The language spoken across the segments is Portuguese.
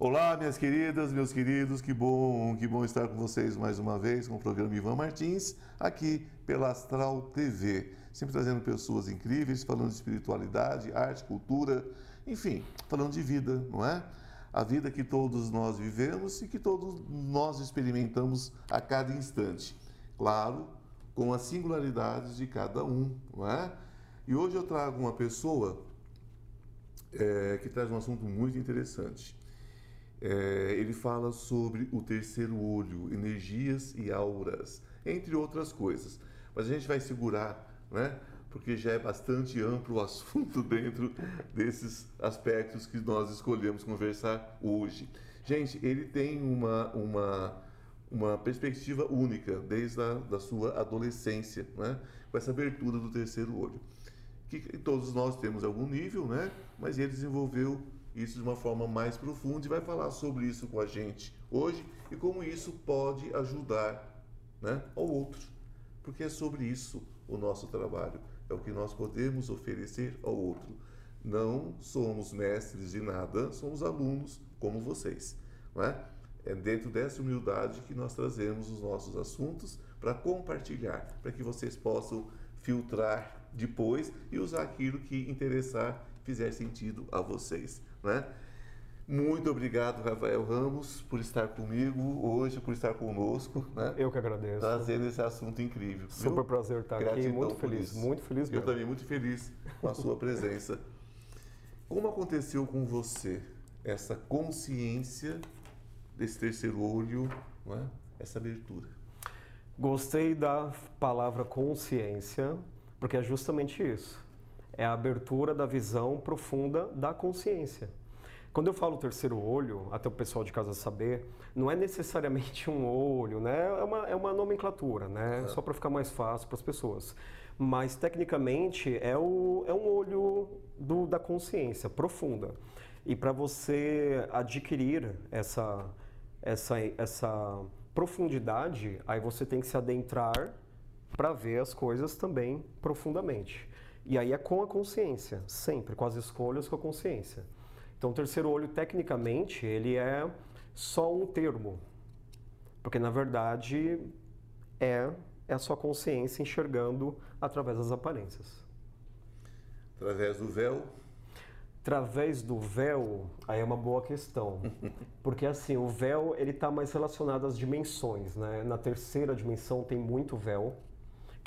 Olá, minhas queridas, meus queridos, que bom, que bom estar com vocês mais uma vez com o programa Ivan Martins, aqui pela Astral TV. Sempre trazendo pessoas incríveis, falando de espiritualidade, arte, cultura, enfim, falando de vida, não é? A vida que todos nós vivemos e que todos nós experimentamos a cada instante. Claro, com as singularidades de cada um, não é? E hoje eu trago uma pessoa é, que traz um assunto muito interessante. É, ele fala sobre o terceiro olho, energias e auras, entre outras coisas. Mas a gente vai segurar, né? Porque já é bastante amplo o assunto dentro desses aspectos que nós escolhemos conversar hoje. Gente, ele tem uma, uma, uma perspectiva única desde a da sua adolescência, né? com essa abertura do terceiro olho. Que todos nós temos algum nível, né? mas ele desenvolveu isso de uma forma mais profunda e vai falar sobre isso com a gente hoje e como isso pode ajudar né, ao outro. Porque é sobre isso o nosso trabalho, é o que nós podemos oferecer ao outro. Não somos mestres de nada, somos alunos como vocês. Não é? é dentro dessa humildade que nós trazemos os nossos assuntos para compartilhar, para que vocês possam filtrar depois e usar aquilo que interessar, fizer sentido a vocês. Né? Muito obrigado, Rafael Ramos, por estar comigo hoje, por estar conosco. Né? Eu que agradeço. Trazendo esse assunto incrível. Super viu? prazer estar Gratidão aqui, muito feliz, muito feliz mesmo. Eu também muito feliz com a sua presença. Como aconteceu com você essa consciência desse terceiro olho, é? essa abertura? Gostei da palavra consciência, porque é justamente isso é a abertura da visão profunda da consciência. Quando eu falo terceiro olho, até o pessoal de casa saber, não é necessariamente um olho, né? É uma, é uma nomenclatura, né? É. Só para ficar mais fácil para as pessoas. Mas, tecnicamente, é, o, é um olho do, da consciência profunda. E para você adquirir essa, essa, essa profundidade, aí você tem que se adentrar para ver as coisas também profundamente. E aí é com a consciência, sempre, com as escolhas com a consciência. Então, o terceiro olho, tecnicamente, ele é só um termo. Porque, na verdade, é, é a sua consciência enxergando através das aparências. Através do véu? Através do véu, aí é uma boa questão. Porque, assim, o véu, ele está mais relacionado às dimensões, né? Na terceira dimensão tem muito véu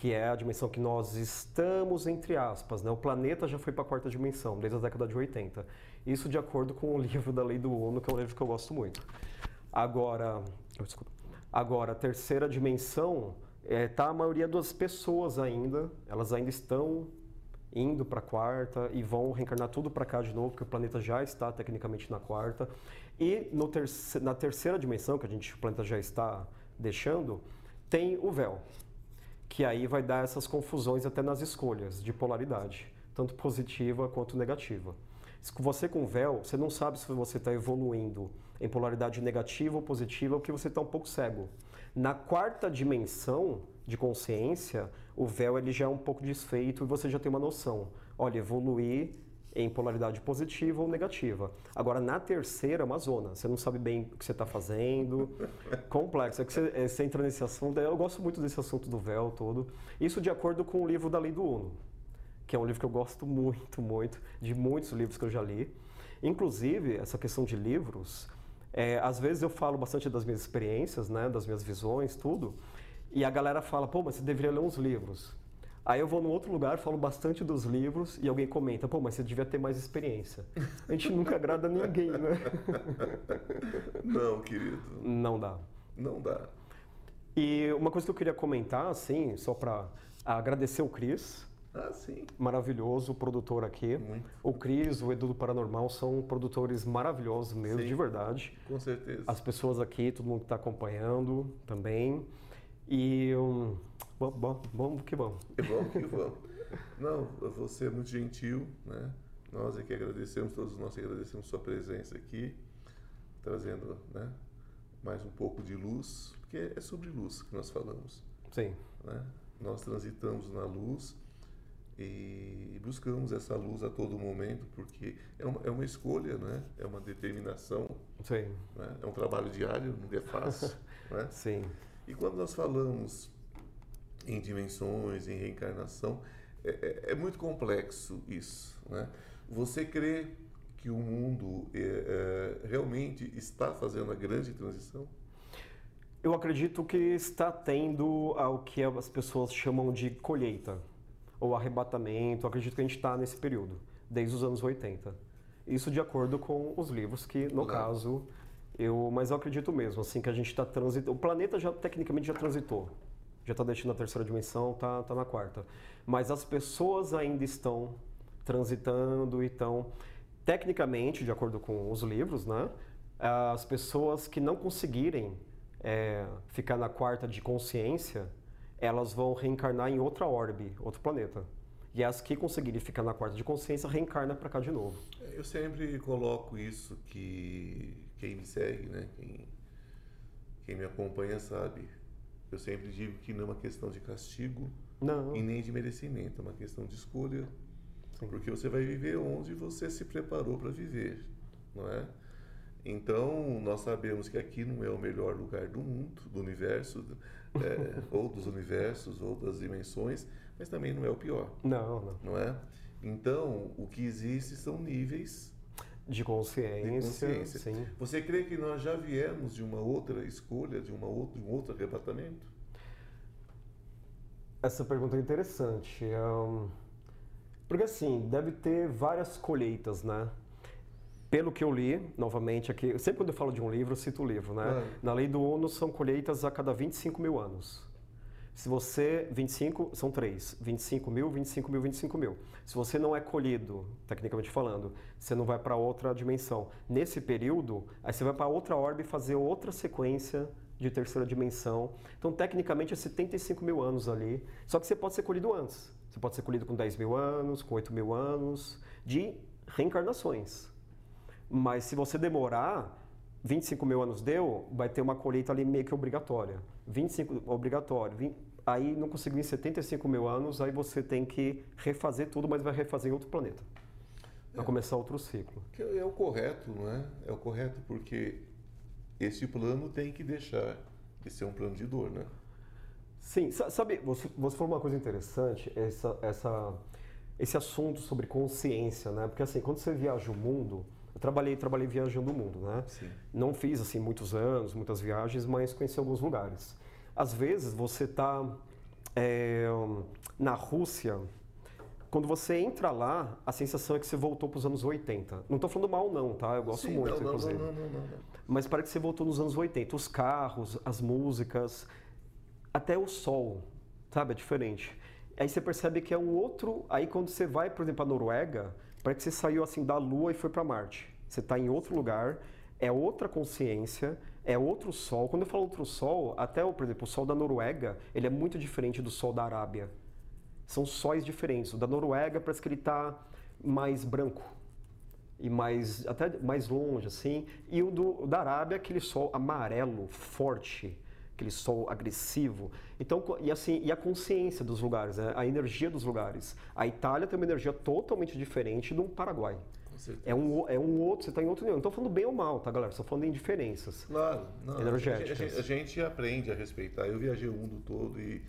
que é a dimensão que nós estamos, entre aspas. Né? O planeta já foi para a quarta dimensão, desde a década de 80. Isso de acordo com o livro da Lei do Uno, que é um livro que eu gosto muito. Agora, agora a terceira dimensão está é, tá a maioria das pessoas ainda, elas ainda estão indo para a quarta e vão reencarnar tudo para cá de novo, porque o planeta já está tecnicamente na quarta. E no terce na terceira dimensão, que a gente, o planeta já está deixando, tem o véu que aí vai dar essas confusões até nas escolhas de polaridade, tanto positiva quanto negativa. Você com véu, você não sabe se você está evoluindo em polaridade negativa ou positiva, porque você está um pouco cego. Na quarta dimensão de consciência, o véu ele já é um pouco desfeito e você já tem uma noção. Olha, evoluir em polaridade positiva ou negativa. Agora, na terceira, é uma zona. Você não sabe bem o que você está fazendo. Complexo. É que você, é, você, entra nesse assunto. Eu gosto muito desse assunto do véu todo. Isso de acordo com o livro da Lei do Uno, que é um livro que eu gosto muito, muito, de muitos livros que eu já li. Inclusive, essa questão de livros, é, às vezes eu falo bastante das minhas experiências, né, das minhas visões, tudo. E a galera fala, pô, mas você deveria ler uns livros. Aí eu vou num outro lugar, falo bastante dos livros e alguém comenta, pô, mas você devia ter mais experiência. A gente nunca agrada ninguém, né? Não, querido. Não dá. Não dá. E uma coisa que eu queria comentar, assim, só para agradecer o Cris. Ah, sim. Maravilhoso, produtor aqui. Muito. O Cris, o Edu do Paranormal são produtores maravilhosos mesmo, sim, de verdade. Com certeza. As pessoas aqui, todo mundo que está acompanhando também. E um, Bom, bom, bom que bom. Que bom que bom. Não, você é muito gentil, né? Nós aqui agradecemos, todos nós agradecemos sua presença aqui, trazendo né, mais um pouco de luz, porque é sobre luz que nós falamos. Sim. Né? Nós transitamos na luz e buscamos essa luz a todo momento, porque é uma, é uma escolha, né? é uma determinação, Sim. Né? é um trabalho diário, não é fácil. né? Sim. E quando nós falamos em dimensões, em reencarnação, é, é, é muito complexo isso. Né? Você crê que o mundo é, é, realmente está fazendo a grande transição? Eu acredito que está tendo o que as pessoas chamam de colheita ou arrebatamento. Eu acredito que a gente está nesse período, desde os anos 80. Isso de acordo com os livros que, no claro. caso, eu, mas eu acredito mesmo, assim, que a gente está transitando. O planeta já tecnicamente já transitou, já está deixando a terceira dimensão, está tá na quarta. Mas as pessoas ainda estão transitando e estão, tecnicamente, de acordo com os livros, né? As pessoas que não conseguirem é, ficar na quarta de consciência, elas vão reencarnar em outra orbe, outro planeta. E as que conseguirem ficar na quarta de consciência reencarna para cá de novo. Eu sempre coloco isso que quem me segue, né, quem, quem me acompanha sabe. Eu sempre digo que não é uma questão de castigo não. e nem de merecimento, é uma questão de escolha. Sim. Porque você vai viver onde você se preparou para viver, não é? Então, nós sabemos que aqui não é o melhor lugar do mundo, do universo, é, ou dos universos, ou das dimensões, mas também não é o pior. Não, não. Não é? Então, o que existe são níveis de consciência. De consciência. Sim. Você crê que nós já viemos de uma outra escolha, de, uma outra, de um outro arrebatamento? Essa pergunta é interessante. Um, porque assim, deve ter várias colheitas, né? Pelo que eu li, novamente aqui, sempre quando eu falo de um livro, eu cito o livro, né? É. Na lei do ONU são colheitas a cada 25 mil anos. Se você, 25, são três, 25 mil, 25 mil, 25 mil. Se você não é colhido, tecnicamente falando, você não vai para outra dimensão. Nesse período, aí você vai para outra orbe fazer outra sequência de terceira dimensão. Então, tecnicamente, é 75 mil anos ali. Só que você pode ser colhido antes. Você pode ser colhido com 10 mil anos, com 8 mil anos, de reencarnações. Mas se você demorar, 25 mil anos deu, vai ter uma colheita ali meio que obrigatória. 25 obrigatório. 20, aí não conseguiu em 75 mil anos, aí você tem que refazer tudo, mas vai refazer em outro planeta. Vai é, começar outro ciclo. É o correto, não é? É o correto porque esse plano tem que deixar de ser um plano de dor, né? Sim, sabe, você, você falou uma coisa interessante, essa, essa, esse assunto sobre consciência, né? Porque assim, quando você viaja o mundo, eu trabalhei, trabalhei viajando o mundo, né? Sim. Não fiz assim muitos anos, muitas viagens, mas conheci alguns lugares. Às vezes você está é, na Rússia, quando você entra lá, a sensação é que você voltou para os anos 80. Não estou falando mal não, tá? Eu gosto Sim, muito, não, inclusive. Não, não, não, Mas parece que você voltou nos anos 80. Os carros, as músicas, até o sol, sabe? É diferente. Aí você percebe que é um outro. Aí quando você vai, por exemplo, para Noruega, Parece que você saiu assim da Lua e foi para Marte. Você está em outro lugar, é outra consciência, é outro sol. Quando eu falo outro sol, até, por exemplo, o sol da Noruega, ele é muito diferente do sol da Arábia. São sóis diferentes. O da Noruega parece que ele está mais branco e mais até mais longe assim, e o do, da Arábia aquele sol amarelo forte aquele sol agressivo. Então, e assim, e a consciência dos lugares, né? a energia dos lugares. A Itália tem uma energia totalmente diferente do Paraguai. É um, é um outro, você está em outro nível. Não estou falando bem ou mal, tá, galera? Estou falando em diferenças claro, não, energéticas. A gente, a gente, aprende a respeitar. Eu viajei o mundo todo e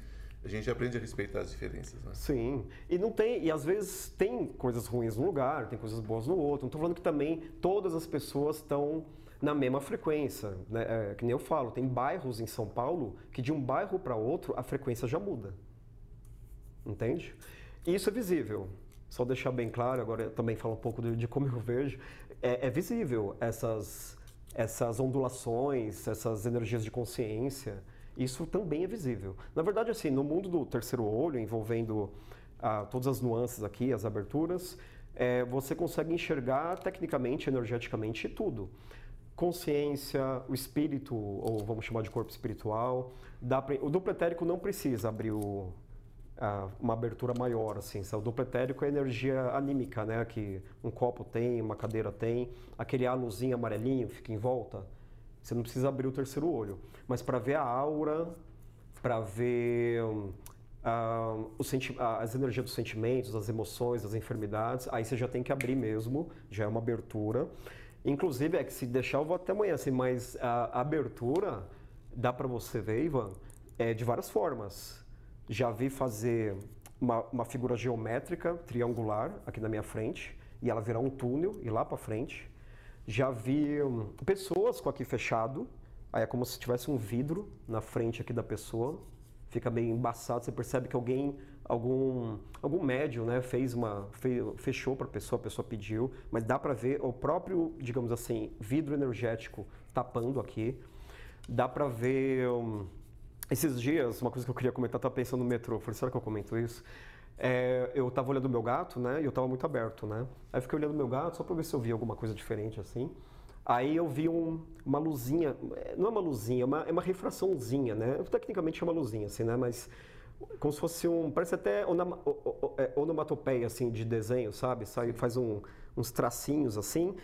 a gente aprende a respeitar as diferenças, né? Sim. E não tem, e às vezes tem coisas ruins num lugar, tem coisas boas no outro. Não estou falando que também todas as pessoas estão na mesma frequência. Né? É, que nem eu falo, tem bairros em São Paulo que de um bairro para outro a frequência já muda. Entende? Isso é visível. Só deixar bem claro, agora também falar um pouco de, de como eu vejo. É, é, visível essas, essas ondulações, essas energias de consciência. Isso também é visível. Na verdade, assim, no mundo do terceiro olho, envolvendo ah, todas as nuances aqui, as aberturas, é, você consegue enxergar tecnicamente, energeticamente tudo consciência, o espírito, ou vamos chamar de corpo espiritual. Pra, o duplo etérico não precisa abrir o, a, uma abertura maior, assim. O duplo etérico é energia anímica, né? Que um copo tem, uma cadeira tem, aquele halozinho amarelinho fica em volta. Você não precisa abrir o terceiro olho. Mas para ver a aura, para ver uh, as energias dos sentimentos, das emoções, das enfermidades, aí você já tem que abrir mesmo, já é uma abertura. Inclusive, é que se deixar eu vou até amanhã, assim, mas a abertura dá para você ver, Ivan, é de várias formas. Já vi fazer uma, uma, figura geométrica triangular aqui na minha frente e ela virar um túnel e lá para frente. Já vi um, pessoas com aqui fechado, aí é como se tivesse um vidro na frente aqui da pessoa, fica meio embaçado, você percebe que alguém, algum, algum médium, né, fez uma, fechou para a pessoa, a pessoa pediu, mas dá para ver o próprio, digamos assim, vidro energético tapando aqui. Dá para ver um, esses dias, uma coisa que eu queria comentar, estava pensando no metrô, falei, será que eu comento isso? É, eu estava olhando meu gato, né, e eu estava muito aberto, né? Aí eu fiquei olhando meu gato só para ver se eu via alguma coisa diferente assim. Aí eu vi um, uma luzinha, não é uma luzinha, é uma, é uma refraçãozinha, né? Tecnicamente é uma luzinha, assim, né? Mas como se fosse um, parece até é, onomatopeia, assim, de desenho, sabe? Sai, faz um, uns tracinhos, assim.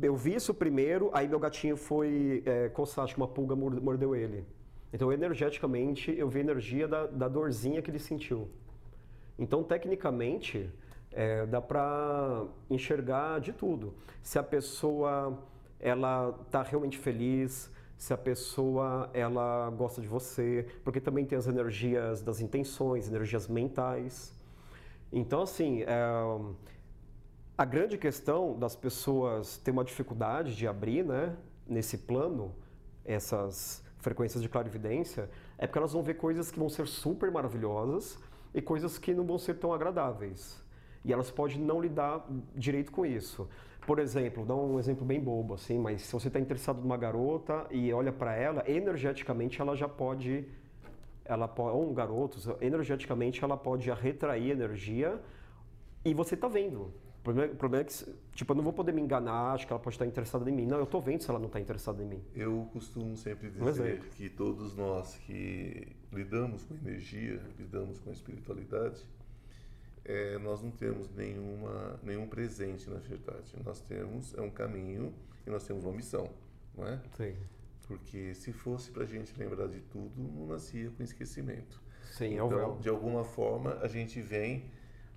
Eu vi isso primeiro, aí meu gatinho foi é, coçar, acho que uma pulga mordeu ele. Então, energeticamente, eu vi a energia da, da dorzinha que ele sentiu. Então, tecnicamente, é, dá para enxergar de tudo. Se a pessoa ela está realmente feliz, se a pessoa ela gosta de você, porque também tem as energias das intenções, energias mentais. Então, assim, é, a grande questão das pessoas ter uma dificuldade de abrir, né, nesse plano, essas frequências de clarividência, é porque elas vão ver coisas que vão ser super maravilhosas e coisas que não vão ser tão agradáveis. E elas podem não lidar direito com isso. Por exemplo, dá um exemplo bem bobo, assim, mas se você está interessado numa garota e olha para ela, energeticamente ela já pode, ela pode, ou um garoto, energeticamente ela pode retrair energia e você está vendo. O problema, o problema, é que, tipo, eu não vou poder me enganar, acho que ela pode estar interessada em mim. Não, eu estou vendo se ela não está interessada em mim. Eu costumo sempre dizer que todos nós que lidamos com energia, lidamos com espiritualidade, é, nós não temos nenhuma, nenhum presente, na verdade. Nós temos é um caminho e nós temos uma missão, não é? Sim. Porque se fosse para a gente lembrar de tudo, não nascia com esquecimento. Sim, é então, de alguma forma, a gente vem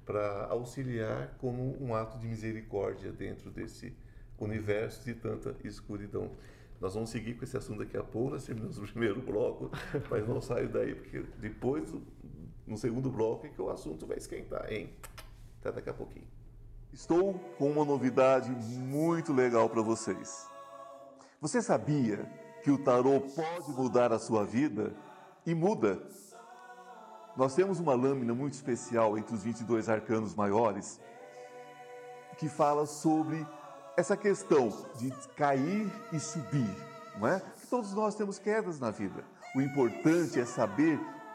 para auxiliar como um ato de misericórdia dentro desse universo de tanta escuridão. Nós vamos seguir com esse assunto daqui a pouco, nós terminamos o primeiro bloco, mas não saio daí, porque depois no segundo bloco que o assunto vai esquentar, hein? Até daqui a pouquinho. Estou com uma novidade muito legal para vocês. Você sabia que o tarô pode mudar a sua vida? E muda. Nós temos uma lâmina muito especial entre os 22 arcanos maiores que fala sobre essa questão de cair e subir, não é? Todos nós temos quedas na vida. O importante é saber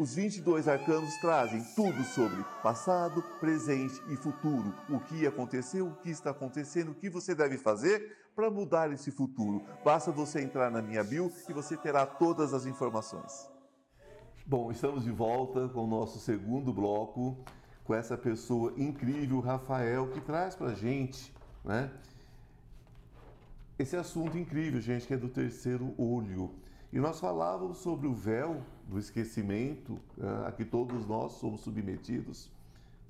os 22 arcanos trazem tudo sobre passado, presente e futuro. O que aconteceu, o que está acontecendo, o que você deve fazer para mudar esse futuro. Basta você entrar na minha bio e você terá todas as informações. Bom, estamos de volta com o nosso segundo bloco, com essa pessoa incrível, Rafael, que traz para gente, né? Esse assunto incrível, gente, que é do terceiro olho. E nós falávamos sobre o véu do esquecimento uh, a que todos nós somos submetidos.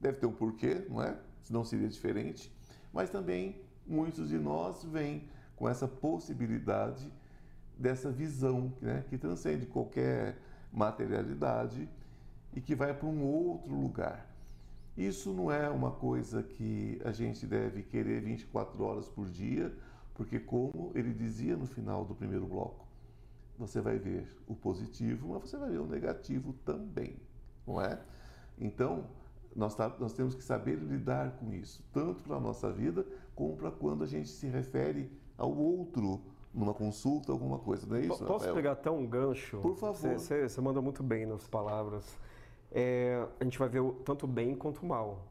Deve ter um porquê, não é? Senão seria diferente. Mas também muitos de nós vêm com essa possibilidade dessa visão né, que transcende qualquer materialidade e que vai para um outro lugar. Isso não é uma coisa que a gente deve querer 24 horas por dia, porque, como ele dizia no final do primeiro bloco, você vai ver o positivo, mas você vai ver o negativo também, não é? Então, nós, tá, nós temos que saber lidar com isso, tanto para a nossa vida, como para quando a gente se refere ao outro numa consulta, alguma coisa, não é isso? Posso Rafael? pegar até um gancho? Por favor. Você, você manda muito bem nas palavras. É, a gente vai ver tanto bem quanto mal.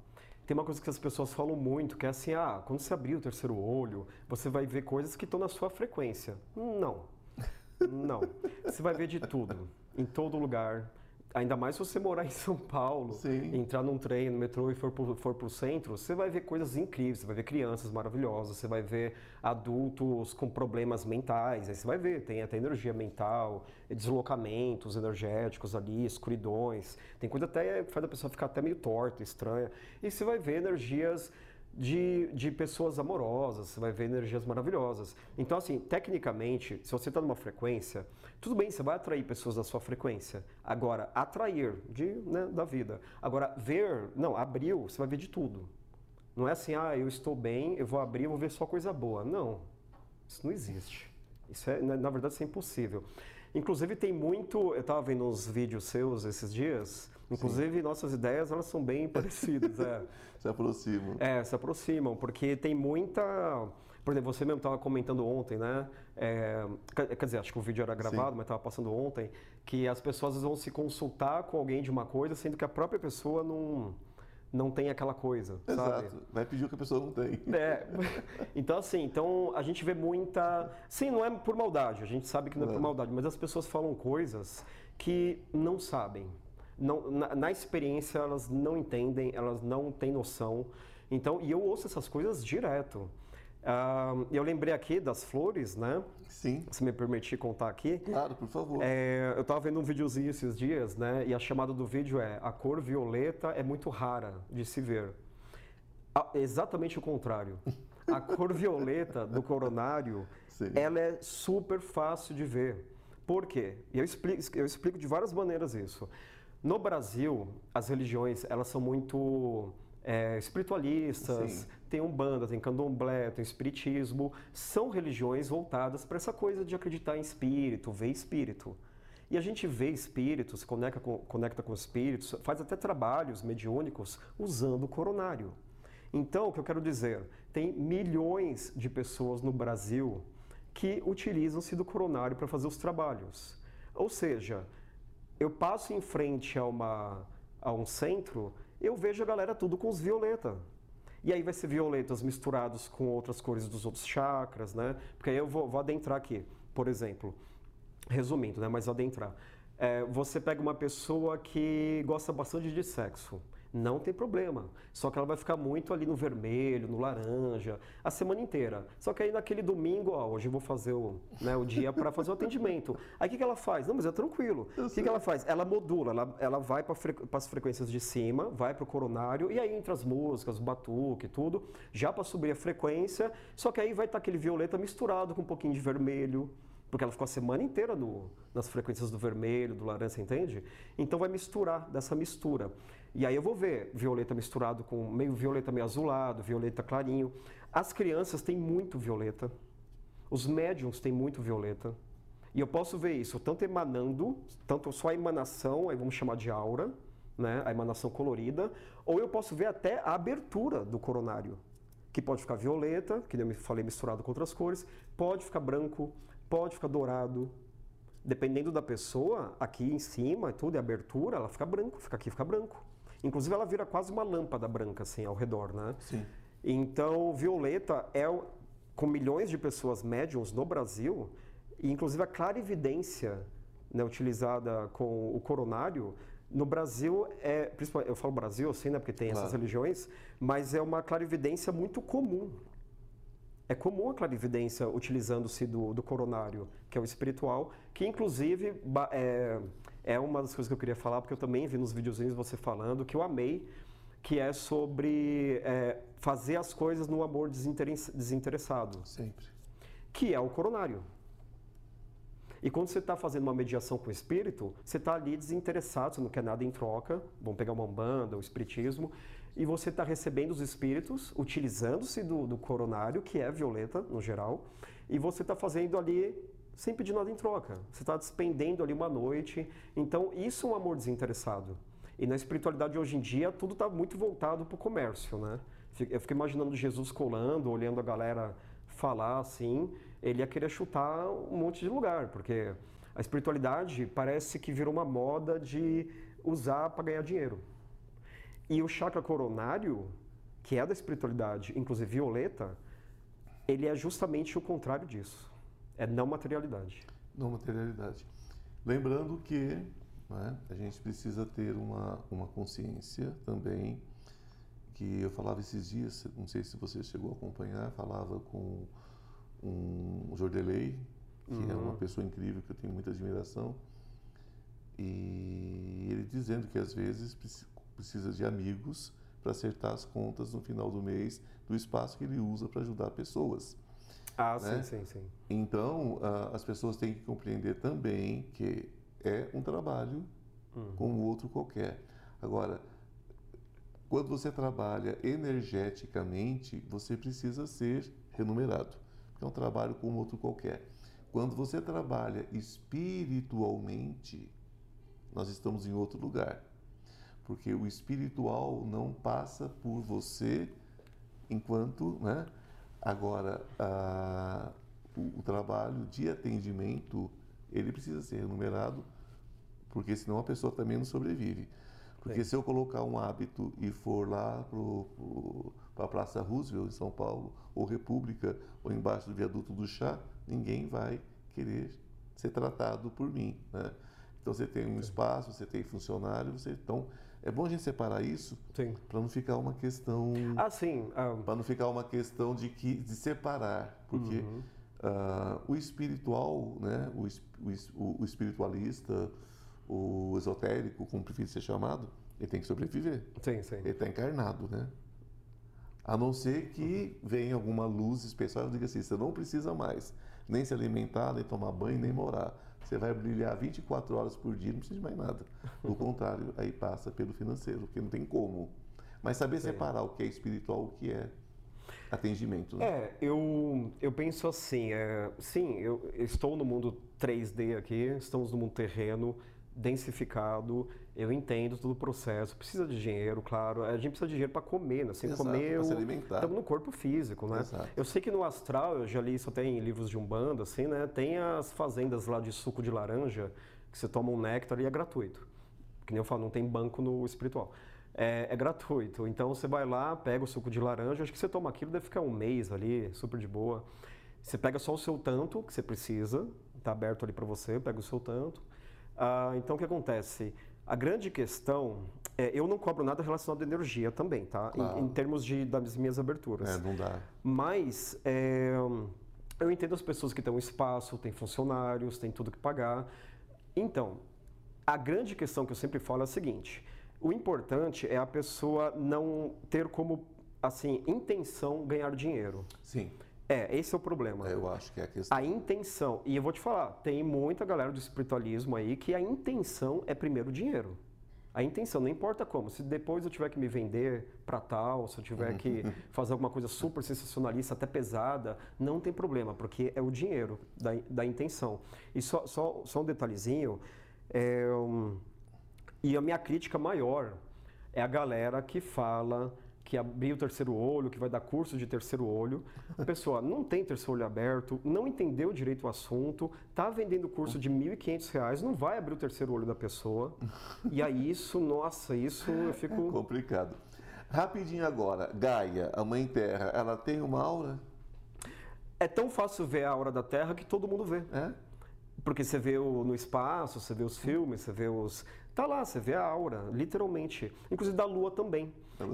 tem uma coisa que as pessoas falam muito, que é assim, ah, quando você abrir o terceiro olho, você vai ver coisas que estão na sua frequência. Não. Não. Você vai ver de tudo, em todo lugar. Ainda mais se você morar em São Paulo, Sim. entrar num trem, no metrô e for pro, for pro centro, você vai ver coisas incríveis, você vai ver crianças maravilhosas, você vai ver adultos com problemas mentais, aí você vai ver, tem até energia mental, deslocamentos energéticos ali, escuridões, tem coisa até que faz a pessoa ficar até meio torta, estranha, e você vai ver energias de, de pessoas amorosas, você vai ver energias maravilhosas. Então, assim, tecnicamente, se você está numa frequência, tudo bem, você vai atrair pessoas da sua frequência. Agora, atrair de, né, da vida. Agora, ver, não, abriu, você vai ver de tudo. Não é assim, ah, eu estou bem, eu vou abrir, eu vou ver só coisa boa. Não, isso não existe. Isso é, na verdade, isso é impossível. Inclusive, tem muito, eu estava vendo uns vídeos seus esses dias, inclusive Sim. nossas ideias, elas são bem parecidas. É. se aproximam. É, se aproximam, porque tem muita... Por exemplo, você mesmo estava comentando ontem, né? É, quer dizer, acho que o vídeo era gravado, Sim. mas estava passando ontem, que as pessoas vão se consultar com alguém de uma coisa, sendo que a própria pessoa não não tem aquela coisa, Exato. Sabe? Vai pedir o que a pessoa não tem. É. Então, assim, então a gente vê muita. Sim, não é por maldade, a gente sabe que não é, é por maldade, mas as pessoas falam coisas que não sabem. Não, na, na, experiência, elas não entendem, elas não têm noção. Então, e eu ouço essas coisas direto. Uh, eu lembrei aqui das flores, né? Sim. Se me permitir contar aqui. Claro, por favor. É, eu estava vendo um videozinho esses dias, né? E a chamada do vídeo é: a cor violeta é muito rara de se ver. Ah, exatamente o contrário. A cor violeta do coronário, Sim. ela é super fácil de ver. Por quê? Eu explico, eu explico de várias maneiras isso. No Brasil, as religiões elas são muito é, espiritualistas, Sim. tem umbanda, tem candomblé, tem espiritismo, são religiões voltadas para essa coisa de acreditar em espírito, ver espírito. E a gente vê espíritos, conecta com, conecta com espíritos, faz até trabalhos mediúnicos usando o coronário. Então, o que eu quero dizer, tem milhões de pessoas no Brasil que utilizam-se do coronário para fazer os trabalhos. Ou seja, eu passo em frente a, uma, a um centro eu vejo a galera tudo com os violeta. E aí vai ser violetas misturados com outras cores dos outros chakras, né? Porque aí eu vou, vou adentrar aqui, por exemplo. Resumindo, né? Mas adentrar. É, você pega uma pessoa que gosta bastante de sexo não tem problema. Só que ela vai ficar muito ali no vermelho, no laranja, a semana inteira. Só que aí naquele domingo, ó, hoje eu vou fazer o, né, o dia para fazer o atendimento. Aí o que, que ela faz? Não, mas é tranquilo. O que, que ela faz? Ela modula, ela, ela vai para fre as frequências de cima, vai para o coronário, e aí entre as músicas, o batuque e tudo, já para subir a frequência, só que aí vai estar tá aquele violeta misturado com um pouquinho de vermelho, porque ela ficou a semana inteira no, nas frequências do vermelho, do laranja, entende? Então vai misturar dessa mistura. E aí eu vou ver violeta misturado com meio violeta meio azulado, violeta clarinho. As crianças têm muito violeta. Os médiums têm muito violeta. E eu posso ver isso tanto emanando, tanto só a emanação, aí vamos chamar de aura, né, a emanação colorida, ou eu posso ver até a abertura do coronário, que pode ficar violeta, que eu falei misturado com outras cores, pode ficar branco, pode ficar dourado. Dependendo da pessoa, aqui em cima, tudo, a abertura, ela fica branco, fica aqui, fica branco. Inclusive, ela vira quase uma lâmpada branca, assim, ao redor, né? Sim. Então, Violeta é, com milhões de pessoas médiums no Brasil, e inclusive a clarividência né, utilizada com o coronário, no Brasil, é, eu falo Brasil assim, né, porque tem claro. essas religiões, mas é uma clarividência muito comum. É comum a clarividência utilizando-se do, do coronário, que é o espiritual, que inclusive é, é uma das coisas que eu queria falar, porque eu também vi nos videozinhos você falando, que eu amei, que é sobre é, fazer as coisas no amor desinteressado. Sempre. Que é o coronário. E quando você está fazendo uma mediação com o espírito, você está ali desinteressado, você não quer nada em troca, vamos pegar uma banda, o espiritismo, e você está recebendo os espíritos, utilizando-se do, do coronário, que é violeta no geral, e você está fazendo ali sem pedir nada em troca. Você está despendendo ali uma noite. Então, isso é um amor desinteressado. E na espiritualidade hoje em dia, tudo está muito voltado para o comércio, né? Eu fico imaginando Jesus colando, olhando a galera falar assim, ele ia querer chutar um monte de lugar, porque a espiritualidade parece que virou uma moda de usar para ganhar dinheiro. E o chakra coronário que é da espiritualidade, inclusive violeta, ele é justamente o contrário disso. É não materialidade. Não materialidade. Lembrando que né, a gente precisa ter uma, uma consciência também, que eu falava esses dias, não sei se você chegou a acompanhar, falava com um Jordelei, que uhum. é uma uhum. pessoa incrível, que eu tenho muita admiração, e ele dizendo que às vezes precisa de amigos para acertar as contas no final do mês do espaço que ele usa para ajudar pessoas. Ah, né? sim, sim, sim. Então, uh, as pessoas têm que compreender também que é um trabalho uhum. como outro qualquer. Agora, quando você trabalha energeticamente, você precisa ser remunerado. É um trabalho como outro qualquer. Quando você trabalha espiritualmente, nós estamos em outro lugar. Porque o espiritual não passa por você enquanto, né? Agora, a, o, o, trabalho de atendimento, ele precisa ser remunerado, porque senão a pessoa também não sobrevive. Porque Sim. se eu colocar um hábito e for lá para a Praça Roosevelt, em São Paulo, ou República, ou embaixo do viaduto do chá, ninguém vai querer ser tratado por mim. Né? Então você tem um espaço, você tem funcionário, você então é bom a gente separar isso para não ficar uma questão. Ah, sim. Ah. Para não ficar uma questão de que de separar, porque uhum. uh, o espiritual, né, o, o, o, espiritualista, o esotérico, como prefere ser chamado, ele tem que sobreviver. Sim, sim. Ele está encarnado, né? A não ser que uhum. venha alguma luz especial e diga assim: você não precisa mais nem se alimentar, nem tomar banho, nem morar você vai brilhar 24 horas por dia, não precisa de mais nada. Do contrário, aí passa pelo financeiro, porque não tem como. Mas saber Sim. separar o que é espiritual, o que é atendimento. Né? É, eu, eu penso assim, é, sim, eu estou no mundo 3D aqui, estamos no mundo terreno, densificado, eu entendo todo o processo, precisa de dinheiro, claro, a gente precisa de dinheiro para comer, né? Sem Exato, comer, estamos no corpo físico, né? Exato. Eu sei que no astral, eu já li isso até em livros de Umbanda, assim, né? Tem as fazendas lá de suco de laranja, que você toma um néctar e é gratuito. Que nem eu falo, não tem banco no espiritual. É, é, gratuito. Então você vai lá, pega o suco de laranja, acho que você toma aquilo, deve ficar um mês ali, super de boa. Você pega só o seu tanto que você precisa, está aberto ali para você, pega o seu tanto. Ah, então, o que acontece? A grande questão é, eu não cobro nada relacionado à energia também, tá? Claro. Em, em, termos de, das minhas aberturas. É, não dá. Mas é, eu entendo as pessoas que têm um espaço, têm funcionários, têm tudo que pagar. Então, a grande questão que eu sempre falo é a seguinte: o importante é a pessoa não ter como assim intenção ganhar dinheiro. Sim. É, esse é o problema. É, eu acho que é a questão. A intenção, e eu vou te falar, tem muita galera do espiritualismo aí que a intenção é primeiro o dinheiro. A intenção, não importa como. Se depois eu tiver que me vender para tal, se eu tiver que fazer alguma coisa super sensacionalista, até pesada, não tem problema, porque é o dinheiro da, da intenção. E só, só, só um detalhezinho, é, um, e a minha crítica maior é a galera que fala que abriu o terceiro olho, que vai dar curso de terceiro olho. A pessoa não tem terceiro olho aberto, não entendeu direito o assunto, está vendendo curso de R$ 1.500, não vai abrir o terceiro olho da pessoa. E aí isso, nossa, isso eu fico... É complicado. Rapidinho agora, Gaia, a Mãe Terra, ela tem uma aura? É tão fácil ver a aura da Terra que todo mundo vê. É? Porque você vê o, no espaço, você vê os filmes, você vê os. Tá lá, você vê a aura, literalmente. Inclusive da Lua também.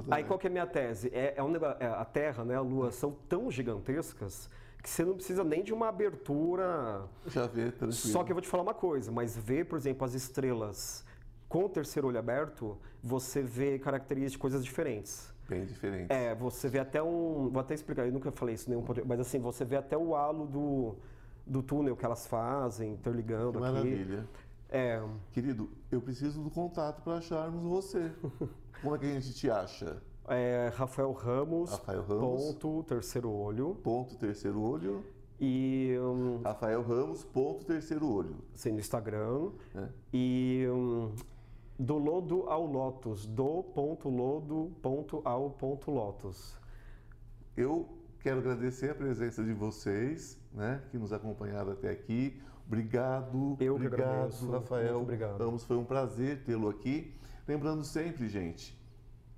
Aí qual que é a minha tese? É, é um é, a Terra, né, a Lua são tão gigantescas que você não precisa nem de uma abertura. Já vê, tranquilo. Só que eu vou te falar uma coisa, mas ver, por exemplo, as estrelas com o terceiro olho aberto, você vê características, coisas diferentes. Bem diferentes. É, você vê até um. Vou até explicar, eu nunca falei isso nenhum mas assim, você vê até o halo do, do túnel que elas fazem, interligando que aqui. Maravilha. É. Querido, eu preciso do contato para acharmos você. Como é que a gente te acha? É Rafael Ramos, Rafael Ramos, ponto terceiro olho. Ponto terceiro olho. E. Um, Rafael Ramos, ponto terceiro olho. Sim, no Instagram. É. E. Um, do lodo ao lotus, do ponto lodo ponto ao ponto lotus. Eu quero agradecer a presença de vocês, né, que nos acompanharam até aqui. Obrigado, Eu obrigado, Rafael. Muito obrigado. Ramos, foi um prazer tê-lo aqui. Lembrando sempre, gente,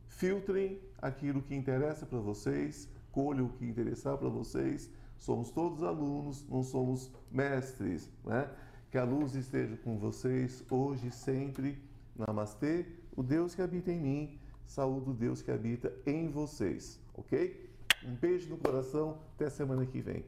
filtrem aquilo que interessa para vocês, colham o que interessar para vocês. Somos todos alunos, não somos mestres, né? Que a luz esteja com vocês hoje, sempre. Namastê. O Deus que habita em mim, saúde o Deus que habita em vocês, ok? Um beijo no coração, até semana que vem.